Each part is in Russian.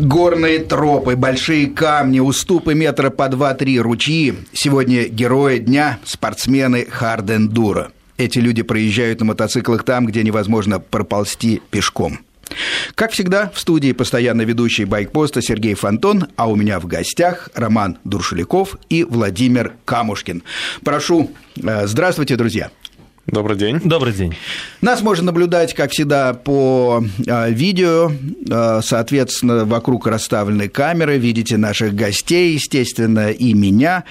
Горные тропы, большие камни, уступы метра по 2-3, ручьи. Сегодня герои дня – спортсмены хардендура. Эти люди проезжают на мотоциклах там, где невозможно проползти пешком. Как всегда, в студии постоянно ведущий байкпоста Сергей Фонтон, а у меня в гостях Роман Дуршеляков и Владимир Камушкин. Прошу, э, здравствуйте, друзья. Добрый день. Добрый день. Нас можно наблюдать, как всегда, по э, видео. Э, соответственно, вокруг расставлены камеры. Видите наших гостей, естественно, и меня.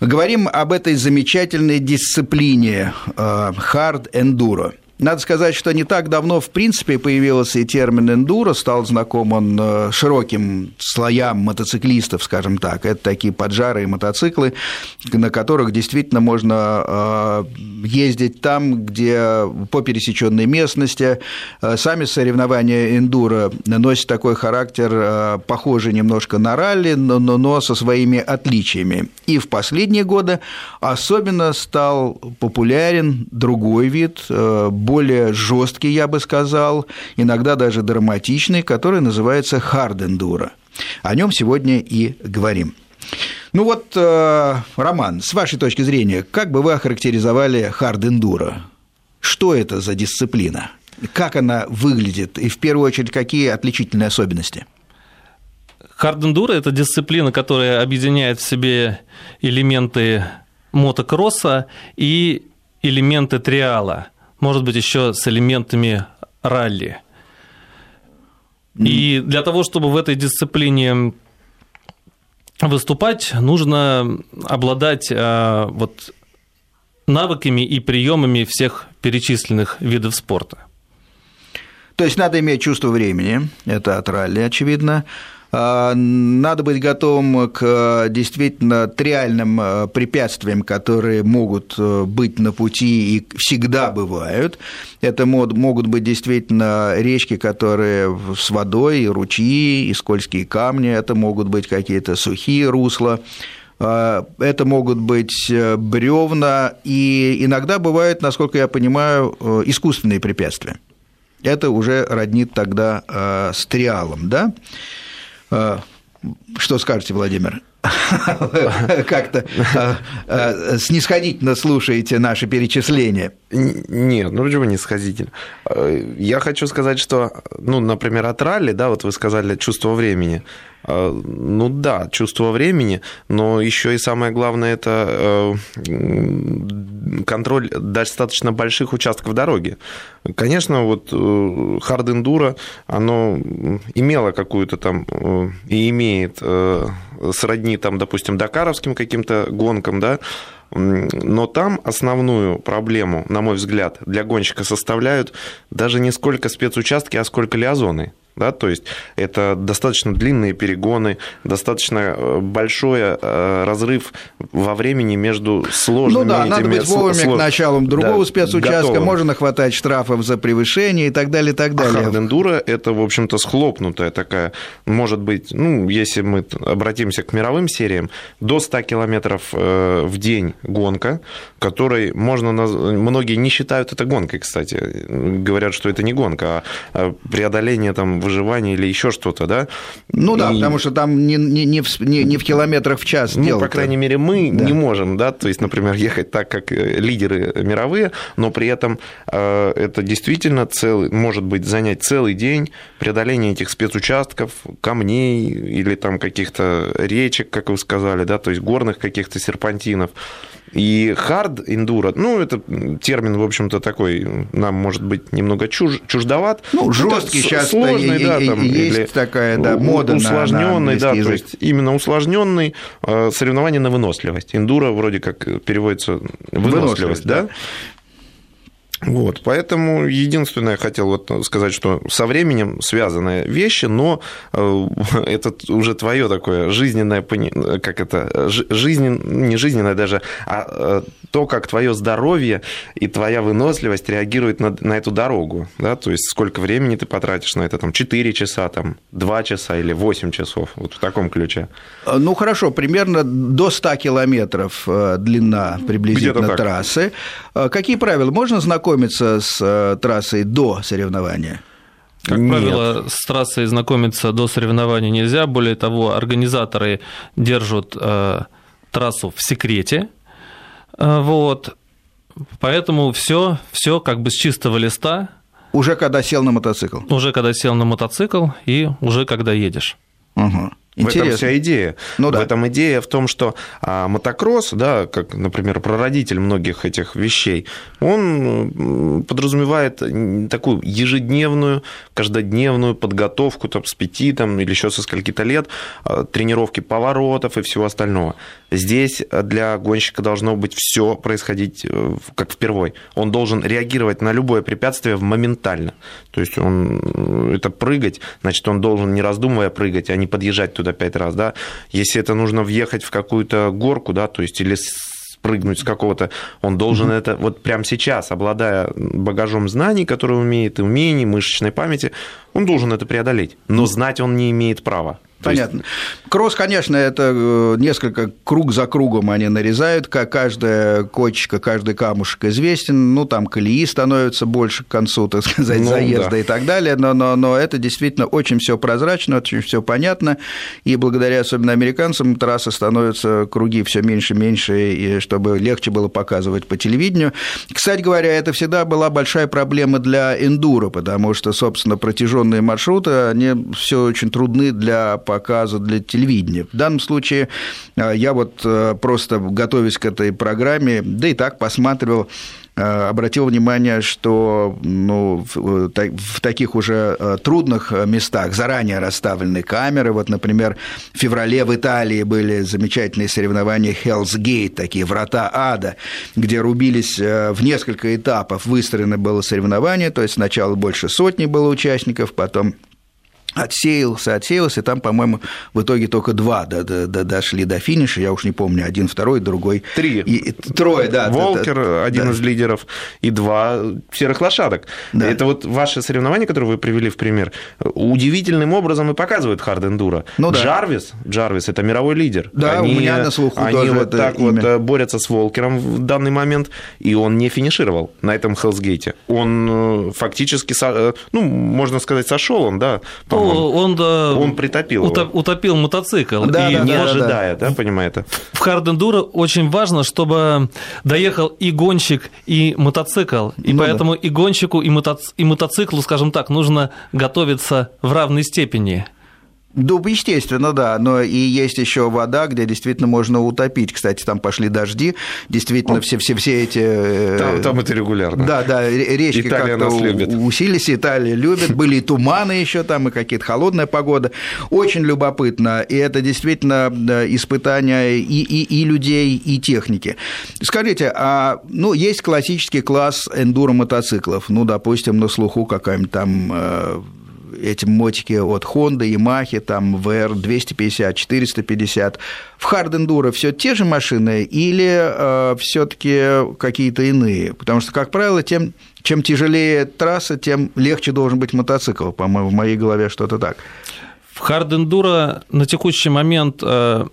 Говорим об этой замечательной дисциплине hard enduro – надо сказать, что не так давно, в принципе, появился и термин «эндуро», стал знаком он э, широким слоям мотоциклистов, скажем так. Это такие поджарые мотоциклы, на которых действительно можно э, ездить там, где по пересеченной местности. Э, сами соревнования эндуро носят такой характер, похожий немножко на ралли, но, но со своими отличиями. И в последние годы особенно стал популярен другой вид более жесткий, я бы сказал, иногда даже драматичный, который называется хардендура. О нем сегодня и говорим. Ну вот, э, Роман, с вашей точки зрения, как бы вы охарактеризовали хардендура? Что это за дисциплина? Как она выглядит? И в первую очередь, какие отличительные особенности? Хардендура – это дисциплина, которая объединяет в себе элементы мотокросса и элементы триала может быть, еще с элементами ралли. И для того, чтобы в этой дисциплине выступать, нужно обладать а, вот, навыками и приемами всех перечисленных видов спорта. То есть надо иметь чувство времени, это от ралли, очевидно, надо быть готовым к действительно триальным а, препятствиям, которые могут э, быть на пути и всегда бывают. Это могут быть действительно речки, которые с водой, и ручьи, и скользкие камни, это могут быть какие-то сухие русла а, это могут быть э, бревна, и иногда бывают, насколько я понимаю, э, искусственные препятствия. Это уже роднит тогда с триалом, да? А, что скажете, Владимир? Как-то а, а, снисходительно слушаете наши перечисления. Нет, ну почему снисходительно? Я хочу сказать, что, ну, например, от ралли, да, вот вы сказали чувство времени. Ну да, чувство времени, но еще и самое главное это э, контроль достаточно больших участков дороги. Конечно, вот хард э, эндуро, оно имело какую-то там э, и имеет сродни там, допустим, дакаровским каким-то гонкам, да, но там основную проблему, на мой взгляд, для гонщика составляют даже не сколько спецучастки, а сколько лиазоны да, то есть это достаточно длинные перегоны, достаточно э, большой э, разрыв во времени между сложными Ну да, надо быть вовремя слож... к началу другого да, спецучастка, готовым. можно хватать штрафов за превышение и так далее, и так а далее. А хардендура – это, в общем-то, схлопнутая такая, может быть, ну, если мы обратимся к мировым сериям, до 100 километров э, в день гонка, которой можно, многие не считают это гонкой, кстати, говорят, что это не гонка, а преодоление там выживания или еще что-то, да? Ну да, и... потому что там не, не, не, в, не, не в километрах в час Ну, по крайней мере, мы да. не можем, да, то есть, например, ехать так, как э, лидеры мировые, но при этом э, это действительно целый, может быть занять целый день преодоление этих спецучастков, камней или там каких-то речек, как вы сказали, да, то есть горных каких-то серпантинов. И hard enduro, ну, это термин, в общем-то, такой, нам, может быть, немного чуж, чуждоват. Ну, жесткий сейчас сложный, да, там, есть или такая, да, мода усложненный, да, язык. то есть именно усложненный э, соревнование на выносливость. Эндуро вроде как переводится выносливость, выносливость да? да. Вот, поэтому единственное, я хотел вот сказать, что со временем связанные вещи, но э, это уже твое такое жизненное, как это, жизнен, не жизненное даже, а э, то, как твое здоровье и твоя выносливость реагирует на, на эту дорогу, да, то есть сколько времени ты потратишь на это, там, 4 часа, там, 2 часа или 8 часов, вот в таком ключе. Ну, хорошо, примерно до 100 километров э, длина приблизительно трассы. Какие правила? Можно знакомиться с э, трассой до соревнования? Как Нет. правило, с трассой знакомиться до соревнований нельзя. Более того, организаторы держат э, трассу в секрете. Э, вот. Поэтому все, все как бы с чистого листа. Уже когда сел на мотоцикл. Уже когда сел на мотоцикл и уже когда едешь. Угу. Интересно. В этом вся идея. Ну, да. В этом идея в том, что а, мотокросс, да, как, например, прародитель многих этих вещей, он подразумевает такую ежедневную, каждодневную подготовку там, с пяти там, или еще со скольки-то лет, а, тренировки поворотов и всего остального. Здесь для гонщика должно быть все происходить э, как впервой. Он должен реагировать на любое препятствие моментально. То есть он это прыгать, значит, он должен не раздумывая прыгать, а не подъезжать туда пять раз, да. Если это нужно въехать в какую-то горку, да, то есть или спрыгнуть с какого-то, он должен mm-hmm. это вот прямо сейчас, обладая багажом знаний, которые умеет, умений, мышечной памяти, он должен это преодолеть. Но знать он не имеет права. Понятно. Есть... Кросс, конечно, это э, несколько круг за кругом они нарезают, как каждая кочка, каждый камушек известен, ну, там колеи становятся больше к концу, так сказать, ну, заезда да. и так далее, но, но, но это действительно очень все прозрачно, очень все понятно, и благодаря особенно американцам трассы становятся круги все меньше и меньше, и чтобы легче было показывать по телевидению. Кстати говоря, это всегда была большая проблема для эндуро, потому что, собственно, протяженные маршруты, они все очень трудны для показа для телевидения. В данном случае э, я вот э, просто готовясь к этой программе, да и так посматривал э, обратил внимание, что ну, в таких уже трудных местах заранее расставлены камеры. Вот, например, в феврале в Италии были замечательные соревнования Hell's Gate, такие врата ада, где рубились в несколько этапов. Выстроено было соревнование, то есть сначала больше сотни было участников, потом отсеялся, отсеялся, и там, по-моему, в итоге только два до, до, до, дошли до финиша, я уж не помню, один, второй, другой. Три. И, трое, да. Волкер, да, один да. из лидеров, и два серых лошадок. Да. Это вот ваше соревнование, которое вы привели в пример, удивительным образом и показывает хард-эндуро. Ну, да. Джарвис, Джарвис – это мировой лидер. Да, они, у меня на слуху Они тоже вот так имя. вот борются с Волкером в данный момент, и он не финишировал на этом Хелсгейте. Он э, фактически, э, ну, можно сказать, сошел он, да, по он, он, он притопил утоп, его. утопил мотоцикл. Да, и да, не да, ожидая, да, да, понимаете? В хардендуро очень важно, чтобы доехал и гонщик, и мотоцикл. И ну, поэтому да. и гонщику, и, мотоц... и мотоциклу, скажем так, нужно готовиться в равной степени. Ну, естественно, да, но и есть еще вода, где действительно можно утопить. Кстати, там пошли дожди, действительно, все, все, все эти... Э, там, там это регулярно. Да, да, речки как-то усилились, Италия любит. Были и туманы еще там, и какие-то холодная погода. Очень любопытно, и это действительно испытание и, и, и людей, и техники. Скажите, а, ну, есть классический класс эндуро-мотоциклов, ну, допустим, на слуху какая-нибудь там э, эти мотики от Honda, Yamaha, там VR 250, 450. В Hard все те же машины или э, все-таки какие-то иные? Потому что, как правило, тем, чем тяжелее трасса, тем легче должен быть мотоцикл. По-моему, в моей голове что-то так. В Enduro на текущий момент э,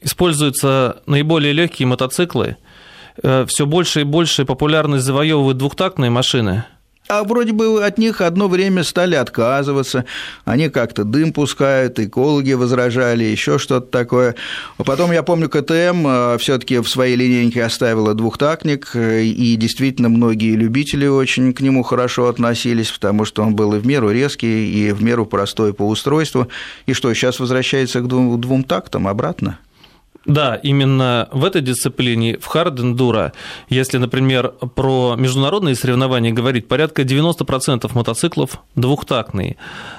используются наиболее легкие мотоциклы. Э, все больше и больше популярность завоевывают двухтактные машины – а вроде бы от них одно время стали отказываться, они как-то дым пускают, экологи возражали, еще что-то такое. А потом, я помню, КТМ а, все таки в своей линейке оставила двухтактник, и действительно многие любители очень к нему хорошо относились, потому что он был и в меру резкий, и в меру простой по устройству. И что, сейчас возвращается к двум, двум тактам обратно? Да, именно в этой дисциплине, в хард-эндуро, если, например, про международные соревнования говорить, порядка 90% мотоциклов двухтактные.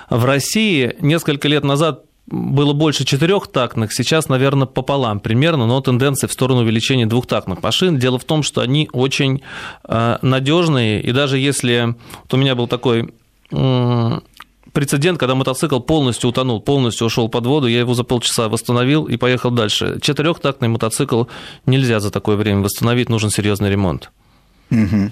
В России несколько лет назад было больше четырехтактных, сейчас, наверное, пополам примерно, но тенденция в сторону увеличения двухтактных машин. Дело в том, что они очень э, надежные, и даже если вот у меня был такой прецедент, когда мотоцикл полностью утонул, полностью ушел под воду, я его за полчаса восстановил и поехал дальше. Четырехтактный мотоцикл нельзя за такое время восстановить, нужен серьезный ремонт. Угу.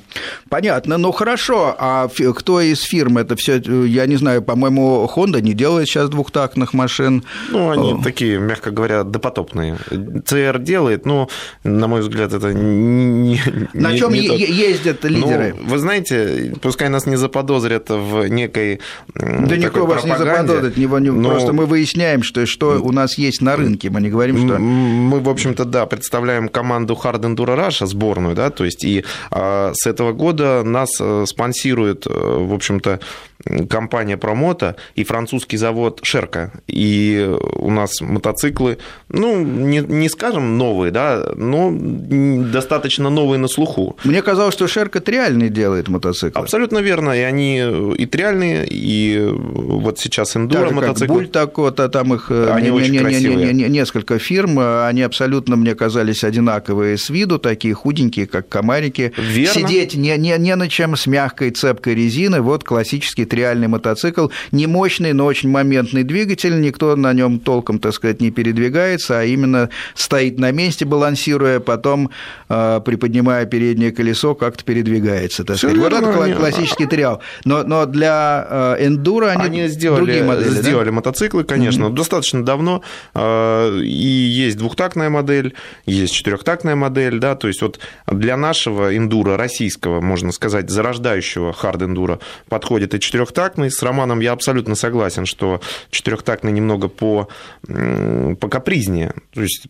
Понятно, ну хорошо, а кто из фирм это все, я не знаю, по-моему, Honda не делает сейчас двухтактных машин. Ну, они О. такие, мягко говоря, допотопные. ЦР делает, но, на мой взгляд, это не На чем е- ездят лидеры? Ну, вы знаете, пускай нас не заподозрят в некой Да никто вас не заподозрит, него не, но... просто мы выясняем, что, что у нас есть на рынке, мы не говорим, что... Мы, в общем-то, да, представляем команду Hard Enduro Russia, сборную, да, то есть и а с этого года нас э, спонсирует, э, в общем-то, компания Промота и французский завод Шерка. И у нас мотоциклы, ну, не, не скажем новые, да, но достаточно новые на слуху. Мне казалось, что Шерка триальный делает мотоциклы. Абсолютно верно. И они и триальные, и вот сейчас эндуро мотоциклы. Буль так вот, а там их э, они не, очень не, красивые. Не, не, не, несколько фирм, они абсолютно мне казались одинаковые с виду, такие худенькие, как комарики. Верно. Сидеть не, не, не на чем с мягкой цепкой резины, вот классический триальный мотоцикл, не мощный, но очень моментный двигатель, никто на нем толком, так сказать, не передвигается, а именно стоит на месте, балансируя, потом э, приподнимая переднее колесо, как-то передвигается. Так сказать. Вот это они... классический триал. Но, но для э, эндуро они, они сделали, другие модели. Сделали да? мотоциклы, конечно, mm-hmm. достаточно давно, э, и есть двухтактная модель, есть четырехтактная модель, да, то есть вот для нашего эндуро российского, можно сказать, зарождающего хард-эндуро подходит и четырехтактный. С Романом я абсолютно согласен, что четырехтактный немного по, по капризнее. То есть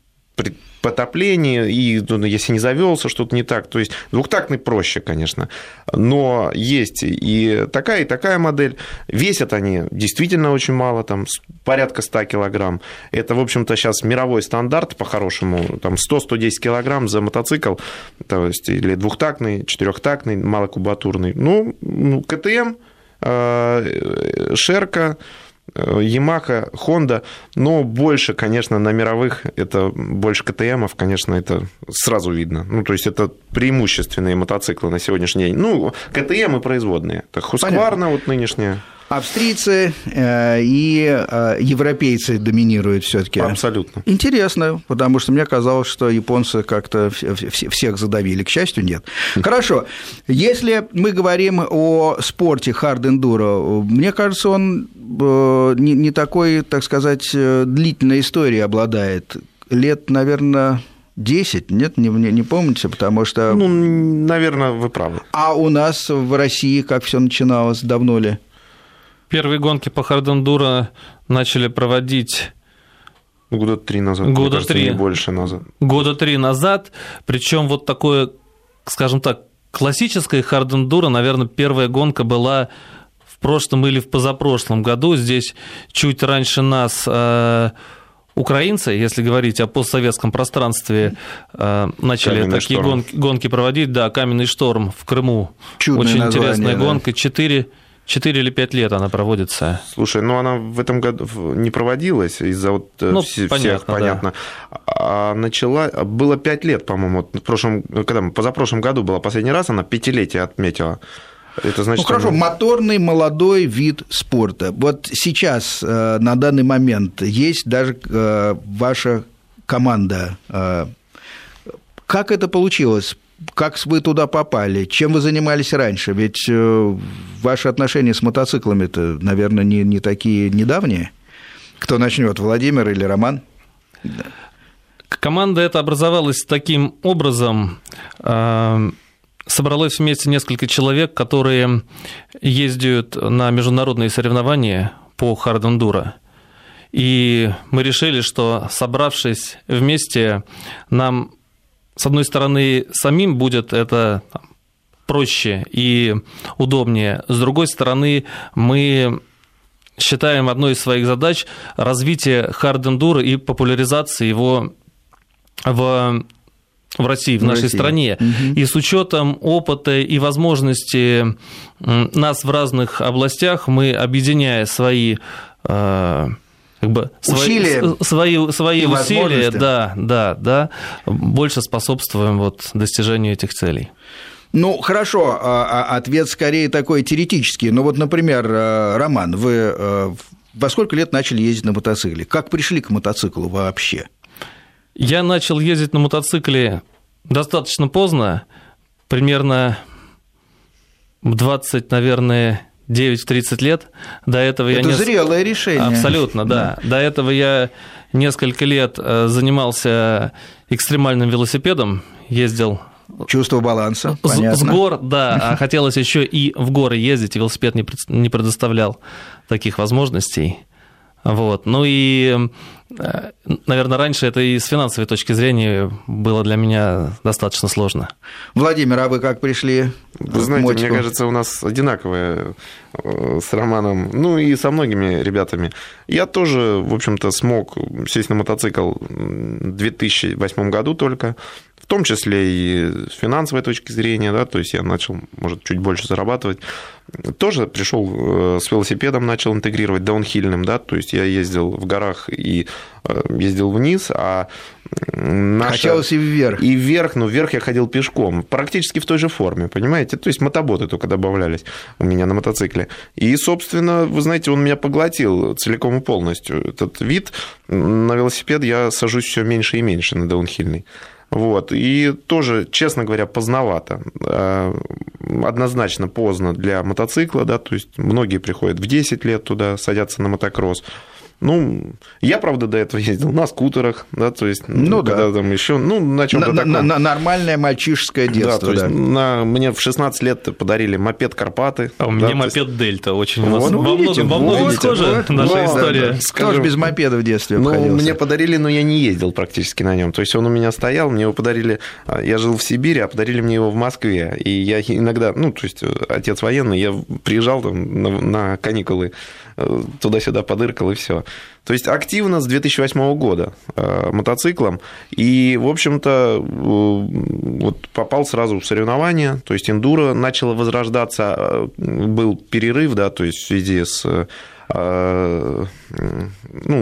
потоплении, и ну, если не завелся, что-то не так. То есть двухтактный проще, конечно. Но есть и такая, и такая модель. Весят они действительно очень мало, там порядка 100 килограмм. Это, в общем-то, сейчас мировой стандарт по-хорошему. Там 100-110 килограмм за мотоцикл. То есть или двухтактный, четырехтактный, малокубатурный. Ну, ну КТМ, э, Шерка, Yamaha, Honda, но больше, конечно, на мировых, это больше КТМов, конечно, это сразу видно. Ну, то есть это преимущественные мотоциклы на сегодняшний день. Ну, КТМ и производные. Так Хускварна вот нынешняя. Австрийцы э, и э, европейцы доминируют все-таки. Абсолютно. Интересно, потому что мне казалось, что японцы как-то всех задавили. К счастью, нет. Хорошо. Если мы говорим о спорте хард эндуро, мне кажется, он э, не такой, так сказать, длительной историей обладает. Лет, наверное, 10, нет, не, не, не помните, потому что... Ну, наверное, вы правы. А у нас в России как все начиналось, давно ли? Первые гонки по хардендуро начали проводить Года три назад. Года кажется, три. Не больше назад. Года три назад. Причем вот такое, скажем так, классическое хардендуро, наверное, первая гонка была в прошлом или в позапрошлом году. Здесь чуть раньше нас э, украинцы, если говорить о постсоветском пространстве, э, начали Каменный такие гонки, гонки проводить. Да, Каменный шторм в Крыму. Чудное Очень название, интересная да. гонка. Четыре 4 или 5 лет она проводится. Слушай, ну она в этом году не проводилась из-за вот э, ну, всех, понятно. понятно. Да. А начала, было 5 лет, по-моему, в прошлом, когда, позапрошлом году была последний раз, она пятилетие отметила. Это значит, ну хорошо, она... моторный молодой вид спорта. Вот сейчас, э, на данный момент, есть даже э, ваша команда. Как это получилось? Как вы туда попали, чем вы занимались раньше? Ведь э, ваши отношения с мотоциклами-то, наверное, не, не такие недавние. Кто начнет, Владимир или Роман? Команда эта образовалась таким образом. Э, собралось вместе несколько человек, которые ездят на международные соревнования по хардендуро. И мы решили, что собравшись вместе, нам с одной стороны, самим будет это проще и удобнее. С другой стороны, мы считаем одной из своих задач развитие хард-эндуро и популяризация его в в России, в, в нашей России. стране. Угу. И с учетом опыта и возможности нас в разных областях, мы, объединяя свои э, как бы усилия, свои, свои усилия, да, да, да, больше способствуем вот достижению этих целей. Ну, хорошо, а, а, ответ скорее такой теоретический. Но вот, например, э, Роман, вы э, во сколько лет начали ездить на мотоцикле? Как пришли к мотоциклу вообще? Я начал ездить на мотоцикле достаточно поздно, примерно 20, наверное, 9-30 лет. До этого Это я... Это зрелое решение. Абсолютно, да. да. До этого я несколько лет э, занимался экстремальным велосипедом, ездил Чувство баланса, с, понятно. С гор, да, а хотелось еще и в горы ездить, велосипед не предоставлял таких возможностей. Вот. Ну и, э, наверное, раньше это и с финансовой точки зрения было для меня достаточно сложно. Владимир, а вы как пришли? Вы знаете, мотику? мне кажется, у нас одинаковые э, с Романом, ну и со многими ребятами. Я тоже, в общем-то, смог сесть на мотоцикл в 2008 году только в том числе и с финансовой точки зрения, да, то есть я начал, может, чуть больше зарабатывать. Тоже пришел э, с велосипедом, начал интегрировать даунхильным, да, то есть я ездил в горах и э, ездил вниз, а наша... Хотелось и вверх. И вверх, но вверх я ходил пешком, практически в той же форме, понимаете? То есть мотоботы только добавлялись у меня на мотоцикле. И, собственно, вы знаете, он меня поглотил целиком и полностью. Этот вид на велосипед я сажусь все меньше и меньше на даунхильный. Вот. И тоже, честно говоря, поздновато. Э, однозначно поздно для мотоцикла, да, то есть многие приходят в 10 лет туда, садятся на мотокросс. Ну, я, правда, до этого ездил на скутерах, да, то есть, ну, ну когда да. там еще, ну, на чем-то на, таком. На, нормальное мальчишеское детство, да. То есть, на, мне в 16 лет подарили мопед Карпаты. А у меня да, мопед есть... Дельта очень вот, у ну, во, видите, во многом схожа вот, наша вот, история. Да, Скажем, Кто без мопеда в детстве Ну, обходился? мне подарили, но я не ездил практически на нем. То есть, он у меня стоял, мне его подарили, а, я жил в Сибири, а подарили мне его в Москве. И я иногда, ну, то есть, отец военный, я приезжал там на, на каникулы Э, туда-сюда подыркал и все. То есть активно с 2008 года э, мотоциклом. И, в общем-то, э, вот попал сразу в соревнования. То есть эндуро начало возрождаться. Был перерыв, да, то есть в связи с ну,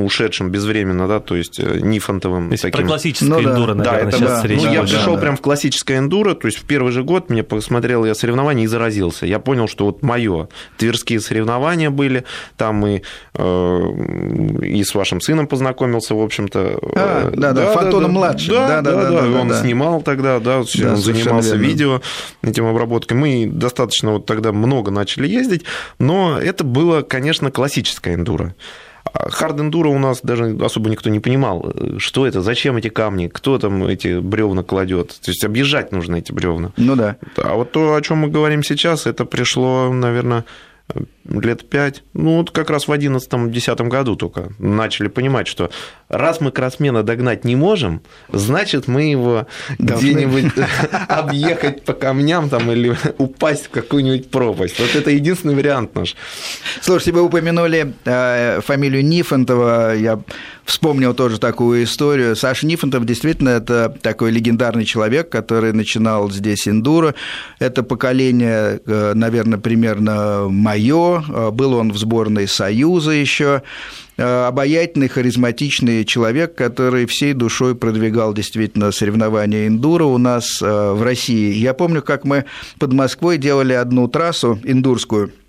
ушедшим безвременно, да, то есть нифонтовым. То есть таким. про классическое ну, эндуро, да. наверное, да, это, сейчас да. речь Ну, я пришел да, прям в классическое эндуро, то есть в первый же год мне посмотрел я соревнования и заразился. Я понял, что вот мое. Тверские соревнования были, там и, э, и с вашим сыном познакомился, в общем-то. А, да, да, да, Фотоном-младшим. Да, да, да, да, да, он да. снимал тогда, да, он занимался верно. видео, этим обработкой. Мы достаточно вот тогда много начали ездить, но это было, конечно, классическое классическая эндуро. Хард эндуро у нас даже особо никто не понимал, что это, зачем эти камни, кто там эти бревна кладет. То есть объезжать нужно эти бревна. Ну да. А вот то, о чем мы говорим сейчас, это пришло, наверное, лет пять, ну вот как раз в одиннадцатом-десятом году только начали понимать, что раз мы кроссмена догнать не можем, значит мы его где-нибудь объехать по камням там или упасть в какую-нибудь пропасть. Вот это единственный вариант наш. Слушайте, вы упомянули э, фамилию Нифонтова, я вспомнил тоже такую историю. Саша Нифонтов действительно это такой легендарный человек, который начинал здесь эндуро. Это поколение, э, наверное, примерно мое. Э, был он в сборной Союза еще э, обаятельный, харизматичный человек, который всей душой продвигал действительно соревнования эндуро у нас в России. Я помню, как мы под Москвой делали одну трассу эндурскую –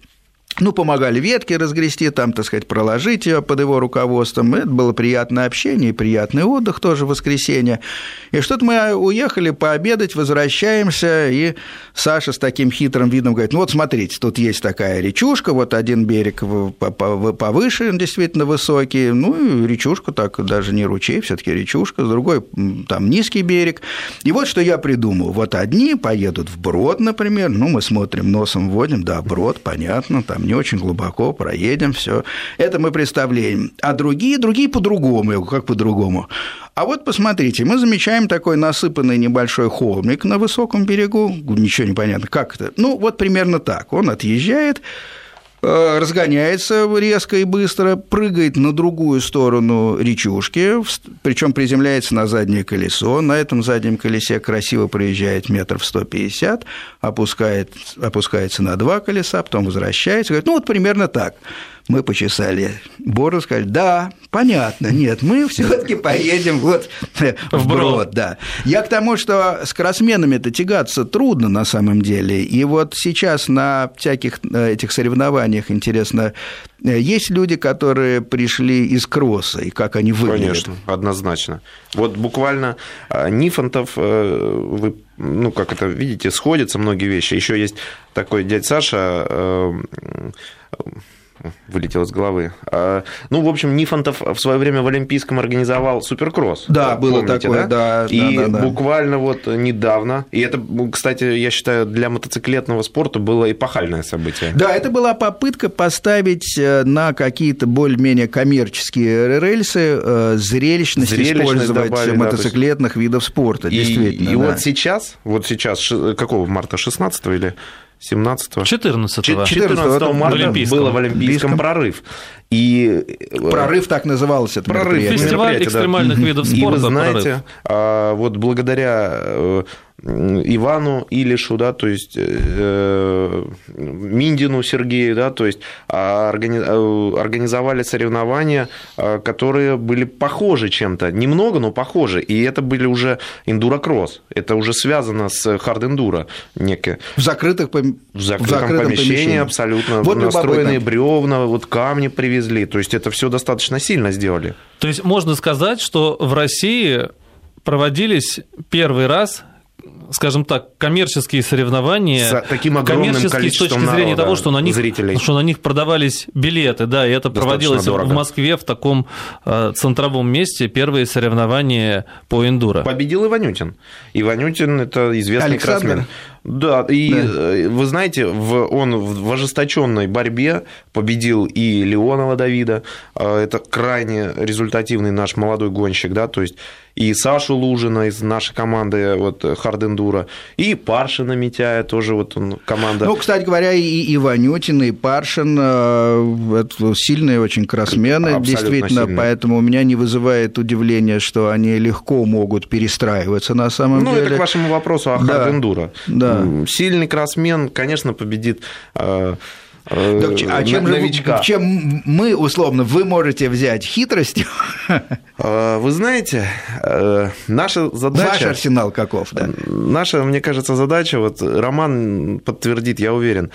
ну, помогали ветки разгрести, там, так сказать, проложить ее под его руководством. Это было приятное общение приятный отдых тоже в воскресенье. И что-то мы уехали пообедать, возвращаемся, и Саша с таким хитрым видом говорит, ну вот смотрите, тут есть такая речушка, вот один берег повыше, действительно высокий, ну, и речушка так, даже не ручей, все таки речушка, с другой там низкий берег. И вот что я придумал. Вот одни поедут в Брод, например, ну, мы смотрим, носом вводим, да, Брод, понятно, там не очень глубоко, проедем, все. Это мы представляем. А другие, другие по-другому, как по-другому. А вот посмотрите, мы замечаем такой насыпанный небольшой холмик на высоком берегу, ничего не понятно, как это. Ну, вот примерно так. Он отъезжает, разгоняется резко и быстро, прыгает на другую сторону речушки, причем приземляется на заднее колесо. На этом заднем колесе красиво проезжает метров 150, опускает, опускается на два колеса, потом возвращается. Говорит, ну вот примерно так. Мы почесали бороду, сказали, да, понятно, нет, мы все таки поедем вот в Брод, да. Я к тому, что с кроссменами-то тягаться трудно на самом деле, и вот сейчас на всяких э, этих соревнованиях, интересно, э, есть люди, которые пришли из кросса, и как они выглядят? Конечно, однозначно. Вот буквально э, Нифонтов, вы ну, как это, видите, сходятся многие вещи. Еще есть такой дядь Саша, вылетел из головы. А, ну, в общем, Нифонтов в свое время в Олимпийском организовал суперкросс. Да, было помните, такое, да. да и да, да, буквально вот недавно, и это, кстати, я считаю, для мотоциклетного спорта было эпохальное событие. Да, это была попытка поставить э, на какие-то более-менее коммерческие рельсы э, зрелищность, зрелищность использовать добавили, мотоциклетных да, видов спорта, и, действительно. И да. вот сейчас, вот сейчас, какого марта, 16 или 17 14 14 марта было в Олимпийском прорыв. И... Э, прорыв так назывался. Это прорыв. Фестиваль экстремальных да. видов спорта. И вы знаете, прорыв. А, вот благодаря э, Ивану Илишу, да, то есть э, Миндину Сергею, да, то есть а, э, организовали соревнования, э, которые были похожи чем-то, немного, но похожи, и это были уже эндурокросс, это уже связано с хард-эндуро некое. В закрытых пом... в закрытом, в закрытом помещении, помещении. абсолютно, вот настроенные бревна, вот камни привезли, то есть это все достаточно сильно сделали. То есть можно сказать, что в России проводились первый раз скажем так, коммерческие соревнования, с таким огромным коммерческие с точки зрения народа, того, что на них, зрителей. что на них продавались билеты, да, и это Достаточно проводилось дорого. в Москве в таком э, центровом месте первые соревнования по эндуро. Победил Иванютин. Иванютин это известный Александр. кроссмен. Да, и да. Э, вы знаете, в, он в ожесточенной борьбе победил и Леонова Давида, э, это крайне результативный наш молодой гонщик, да, то есть и Сашу Лужина из нашей команды, вот Хардендура, и Паршина Митяя, тоже вот он, команда. Ну, кстати говоря, и Иванютин, и Паршин э, сильные очень кроссмены, Абсолютно действительно, сильные. поэтому у меня не вызывает удивления, что они легко могут перестраиваться на самом ну, деле. Ну, это к вашему вопросу о да. Хардендура. Сильный кроссмен, конечно, победит Э, так, а чем, новичка. Же, чем мы, условно, вы можете взять хитростью? Э, вы знаете, э, наша задача... Ваш арсенал каков, да? Наша, мне кажется, задача, вот Роман подтвердит, я уверен,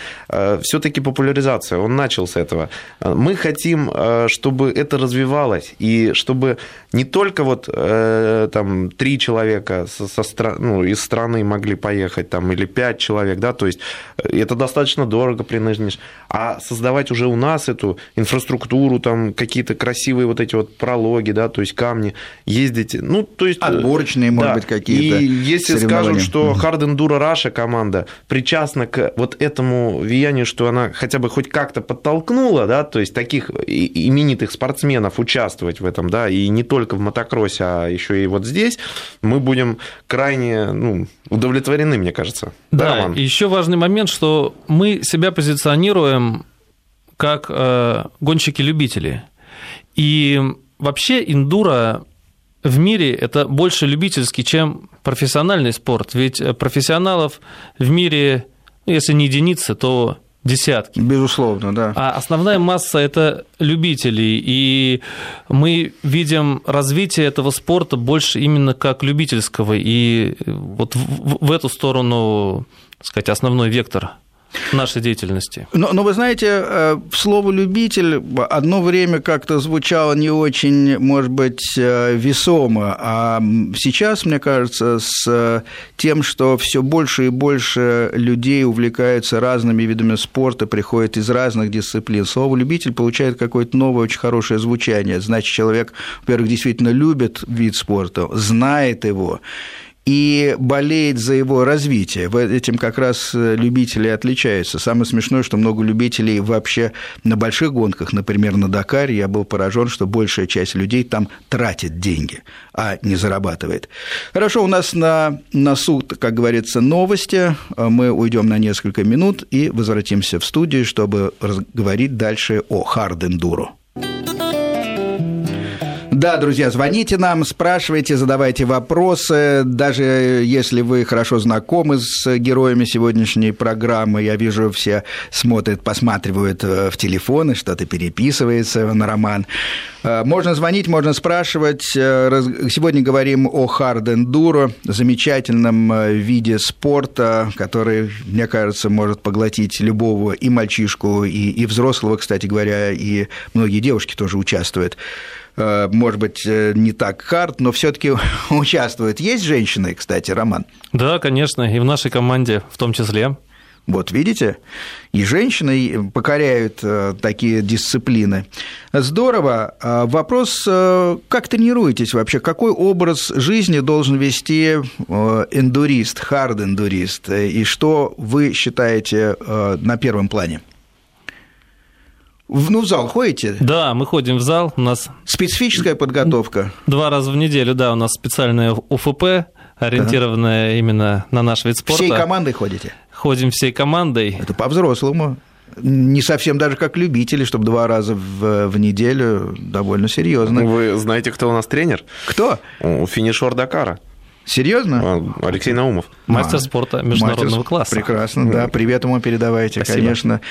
все таки популяризация, он начал с этого. Мы хотим, чтобы это развивалось, и чтобы не только вот там три человека со, со, ну, из страны могли поехать, там, или пять человек, да, то есть это достаточно дорого при нынешнем а создавать уже у нас эту инфраструктуру, там какие-то красивые вот эти вот прологи, да, то есть камни, ездить, ну, то есть... Отборочные, может да. быть, какие-то И если скажут, что Hard Enduro Russia команда причастна к вот этому влиянию, что она хотя бы хоть как-то подтолкнула, да, то есть таких именитых спортсменов участвовать в этом, да, и не только в мотокроссе, а еще и вот здесь, мы будем крайне, ну, удовлетворены, мне кажется. Да, да еще важный момент, что мы себя позиционируем как э, гонщики-любители. И вообще индура в мире это больше любительский, чем профессиональный спорт. Ведь профессионалов в мире, ну, если не единицы, то десятки. Безусловно, да. А основная масса – это любители, и мы видим развитие этого спорта больше именно как любительского, и вот в, в эту сторону, так сказать, основной вектор нашей деятельности. Но, но вы знаете, э, слово «любитель» одно время как-то звучало не очень, может быть, э, весомо, а сейчас, мне кажется, с тем, что все больше и больше людей увлекаются разными видами спорта, приходят из разных дисциплин, слово «любитель» получает какое-то новое, очень хорошее звучание. Значит, человек, во-первых, действительно любит вид спорта, знает его, и болеет за его развитие. Этим как раз э, любители отличаются. Самое смешное, что много любителей вообще на больших гонках, например, на Дакаре, я был поражен, что большая часть людей там тратит деньги, а не зарабатывает. Хорошо, у нас на носу, как говорится, новости. Мы уйдем на несколько минут и возвратимся в студию, чтобы говорить дальше о хард-эндуро. Да, друзья, звоните нам, спрашивайте, задавайте вопросы. Даже если вы хорошо знакомы с героями сегодняшней программы, я вижу, все смотрят, посматривают э, в телефоны, что-то переписывается на роман. Э, можно звонить, можно спрашивать. Э, сегодня говорим о хард-эндуро, замечательном виде спорта, который, мне кажется, может поглотить любого и мальчишку, и, и взрослого, кстати говоря, и многие девушки тоже участвуют. Э, может быть, э, не так хард, но все-таки участвуют. Есть женщины, кстати, Роман? Да, конечно, и в нашей команде в том числе. Вот видите, и женщины покоряют э, такие дисциплины. Здорово. А вопрос, как тренируетесь вообще? Какой образ жизни должен вести эндурист, хард-эндурист? И что вы считаете на первом плане? Ну, в зал ходите? Да, мы ходим в зал. У нас специфическая подготовка. Два раза в неделю, да, у нас специальная УФП, ориентированная ага. именно на наш вид спорта. Всей командой ходите? Ходим всей командой. Это по-взрослому. Не совсем даже как любители, чтобы два раза в, в неделю довольно серьезно. Вы знаете, кто у нас тренер? Кто? Финишер Дакара. Серьезно? А, Алексей Наумов. Мастер а, спорта международного мастер... класса. Прекрасно, да. Привет ему передавайте, Спасибо. конечно.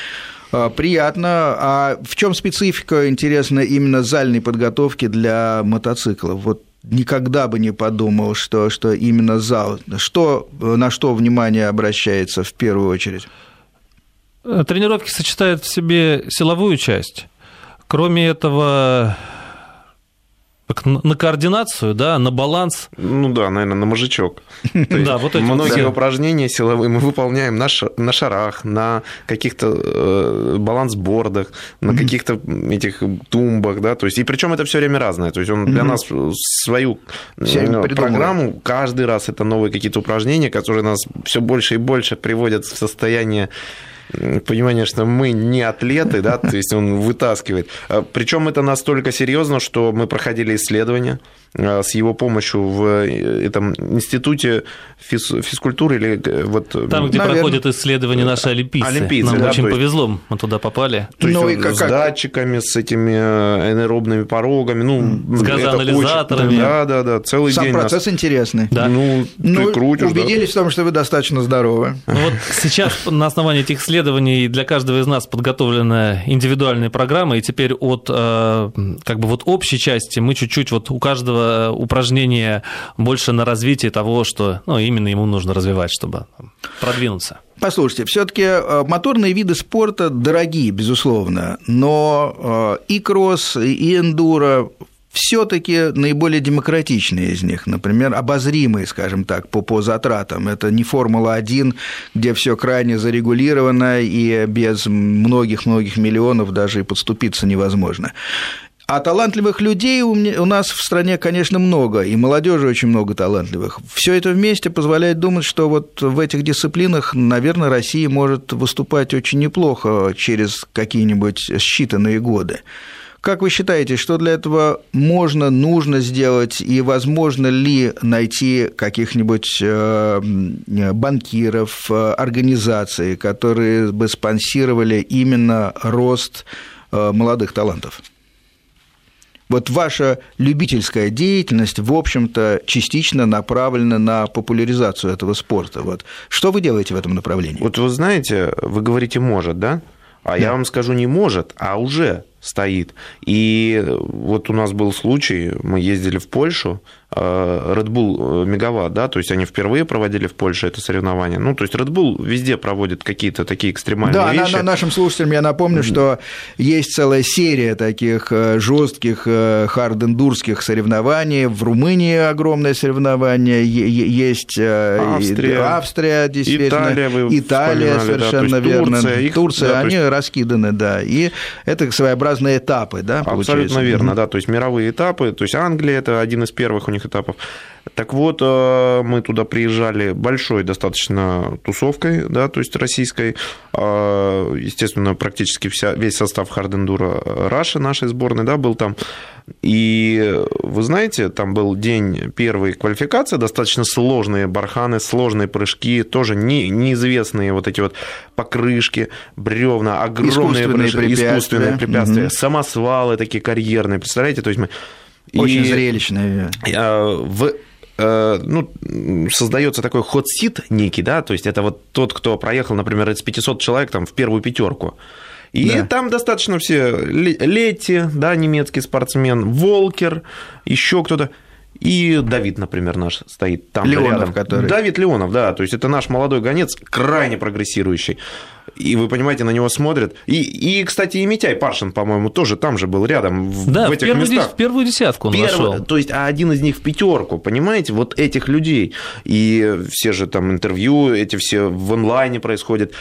А, приятно. А в чем специфика, интересно, именно зальной подготовки для мотоциклов? Вот никогда бы не подумал, что, что именно зал. Что, на что внимание обращается в первую очередь? Тренировки сочетают в себе силовую часть. Кроме этого, на координацию, да, на баланс. Ну да, наверное, на мужичок. Да, вот эти Многие упражнения силовые мы выполняем на, на шарах, на каких-то э, балансбордах, на каких-то этих тумбах, да, то есть, и причем это все время разное, то есть он для нас свою э, программу, каждый раз это новые какие-то упражнения, которые нас все больше и больше приводят в состояние понимание, что мы не атлеты, да, то есть он вытаскивает. А, Причем это настолько серьезно, что мы проходили исследования, с его помощью в э, этом институте физ, физкультуры или э, вот... Там, где наверное, проходят исследования наши олимпийцы. олимпийцы Нам да, очень повезло, есть, мы туда попали. То есть ну, и как, с датчиками, с этими аэробными порогами, ну... С газоанализаторами. Очень, да, да, да, целый Сам день. Сам процесс нас... интересный. Да. Ну, ну, ты крутишь, убедились да? в том, что вы достаточно здоровы. Ну, вот сейчас на основании этих исследований для каждого из нас подготовлена индивидуальная программа, и теперь от как бы вот общей части мы чуть-чуть вот у каждого упражнения упражнения больше на развитие того, что ну, именно ему нужно развивать, чтобы продвинуться. Послушайте, все-таки э, моторные виды спорта дорогие, безусловно, но э, и кросс, и эндуро все-таки наиболее демократичные из них, например, обозримые, скажем так, по, по затратам. Это не Формула-1, где все крайне зарегулировано и без многих-многих миллионов даже и подступиться невозможно. А талантливых людей у, нас в стране, конечно, много, и молодежи очень много талантливых. Все это вместе позволяет думать, что вот в этих дисциплинах, наверное, Россия может выступать очень неплохо через какие-нибудь считанные годы. Как вы считаете, что для этого можно, нужно сделать, и возможно ли найти каких-нибудь э, банкиров, э, организаций, которые бы спонсировали именно рост э, молодых талантов? Вот ваша любительская деятельность, в общем-то, частично направлена на популяризацию этого спорта. Вот. Что вы делаете в этом направлении? Вот вы знаете, вы говорите «может», да? А да. я вам скажу не может, а уже стоит. И вот у нас был случай, мы ездили в Польшу, Red Bull э, Мегаватт, да, то есть они впервые проводили в Польше это соревнование. Ну, то есть Red Bull везде проводит какие-то такие экстремальные да, вещи. Да, нашим слушателям я напомню, что есть целая серия таких э, жестких хардендурских соревнований. В Румынии огромное соревнование, есть Австрия, Австрия Италия, вы Италия совершенно да, верно. Турция, их, Турция да, они есть... раскиданы, да. И это своеобразно разные этапы, да, получается? Абсолютно верно, да, то есть мировые этапы, то есть Англия – это один из первых у них этапов. Так вот, э, мы туда приезжали большой достаточно тусовкой, да, то есть российской, э, естественно, практически вся, весь состав Хардендура Раши нашей сборной, да, был там. И вы знаете, там был день первой квалификации, достаточно сложные барханы, сложные прыжки, тоже не, неизвестные вот эти вот покрышки, бревна, огромные искусственные прыжки, препятствия, искусственные препятствия угу. самосвалы такие карьерные, представляете, то есть мы Очень и, зрелищное. В ну, создается такой ход-сит некий, да, то есть это вот тот, кто проехал, например, из 500 человек там в первую пятерку. И да. там достаточно все Лети, да, немецкий спортсмен, Волкер, еще кто-то. И Давид, например, наш стоит там Леонов, рядом. который... Давид Леонов, да, то есть это наш молодой гонец, крайне прогрессирующий. И вы понимаете, на него смотрят. И, и кстати, и Митяй Паршин, по-моему, тоже там же был рядом, в, да, в этих в первую, местах. в первую десятку он Первый, вошел. То есть, а один из них в пятерку, понимаете, вот этих людей. И все же там интервью, эти все в онлайне происходят,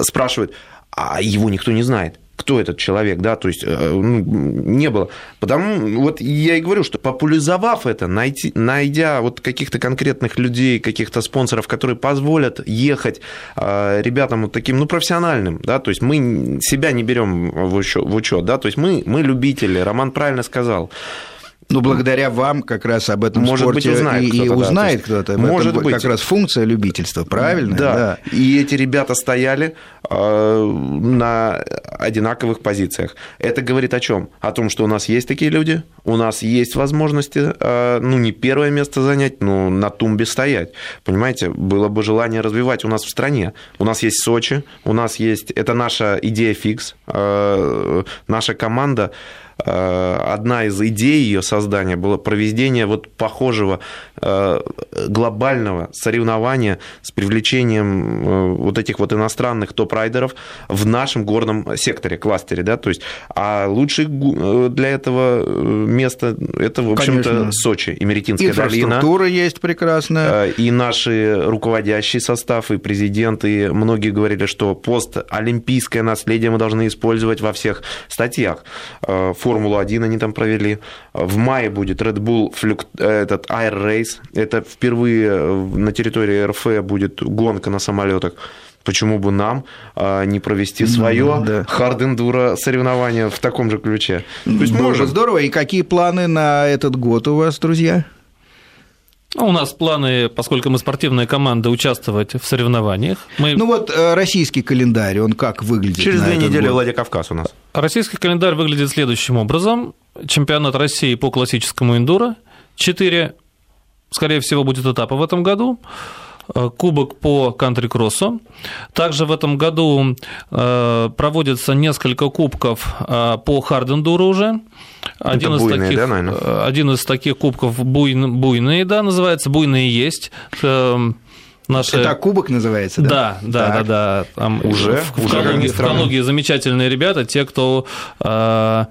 спрашивают, а его никто не знает кто этот человек, да, то есть э, ну, не было. Потому вот я и говорю, что популяризовав это, найти, найдя вот каких-то конкретных людей, каких-то спонсоров, которые позволят ехать э, ребятам вот таким, ну, профессиональным, да, то есть мы себя не берем в учет, да, то есть мы, мы любители, Роман правильно сказал, ну, благодаря вам как раз об этом Может спорте быть, узнает и, кто-то, и да, узнает кто-то. Может этом быть. Как раз функция любительства, правильно? Да. да. И эти ребята стояли э, на одинаковых позициях. Это говорит о чем? О том, что у нас есть такие люди, у нас есть возможности, э, ну, не первое место занять, но на тумбе стоять. Понимаете, было бы желание развивать у нас в стране. У нас есть Сочи, у нас есть... Это наша идея фикс, э, наша команда одна из идей ее создания была проведение вот похожего э, глобального соревнования с привлечением э, вот этих вот иностранных топ-райдеров в нашем горном секторе, кластере, да, то есть, а лучший для этого место это, в общем-то, Сочи, Эмеретинская Инфраструктура долина. есть прекрасная. И наши руководящий состав, и президент, и многие говорили, что постолимпийское наследие мы должны использовать во всех статьях Формулу-1 они там провели. В мае будет Red Bull флюк... этот Air Race. Это впервые на территории РФ будет гонка на самолетах. Почему бы нам а, не провести свое да. хард-эндуро соревнование в таком же ключе? То есть можем. Здорово. И какие планы на этот год у вас, друзья? Ну, у нас планы, поскольку мы спортивная команда, участвовать в соревнованиях. Мы... Ну вот э, российский календарь, он как выглядит? Через две недели Владикавказ у нас. Российский календарь выглядит следующим образом. Чемпионат России по классическому эндуро. Четыре, скорее всего, будет этапа в этом году. Э, кубок по кантри-кроссу. Также в этом году э, проводится несколько кубков э, по хардендуру уже. Один Это из, буйные, таких, да, один из таких кубков буйн, буйные, да, называется, буйные есть. Наши... Это кубок называется, да? Да, да, да, да. Там уже? В, в, уже Калуге, в Калуге замечательные ребята, те, кто э,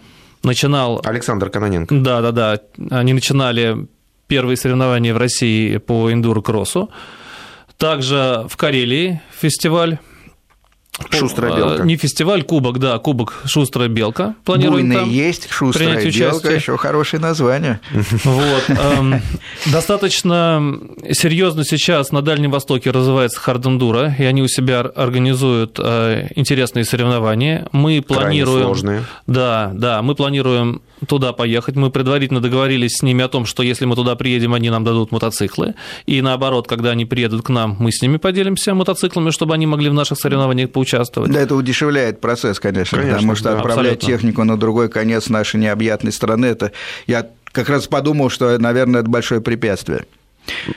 начинал... Александр Каноненко. Да, да, да. Они начинали первые соревнования в России по эндуро-кроссу. Также в Карелии фестиваль Шустрая белка. Не фестиваль, кубок, да, кубок Шустрая белка. Планируем Буйный там есть, Шустрая белка, участие. еще хорошее название. Вот. Эм, достаточно серьезно сейчас на Дальнем Востоке развивается хардендура, и они у себя организуют э, интересные соревнования. Мы планируем... сложные. Да, да, мы планируем туда поехать. Мы предварительно договорились с ними о том, что если мы туда приедем, они нам дадут мотоциклы. И наоборот, когда они приедут к нам, мы с ними поделимся мотоциклами, чтобы они могли в наших соревнованиях поучаствовать. Да, это удешевляет процесс, конечно, конечно потому что да, отправлять абсолютно. технику на другой конец нашей необъятной страны, это я как раз подумал, что, наверное, это большое препятствие.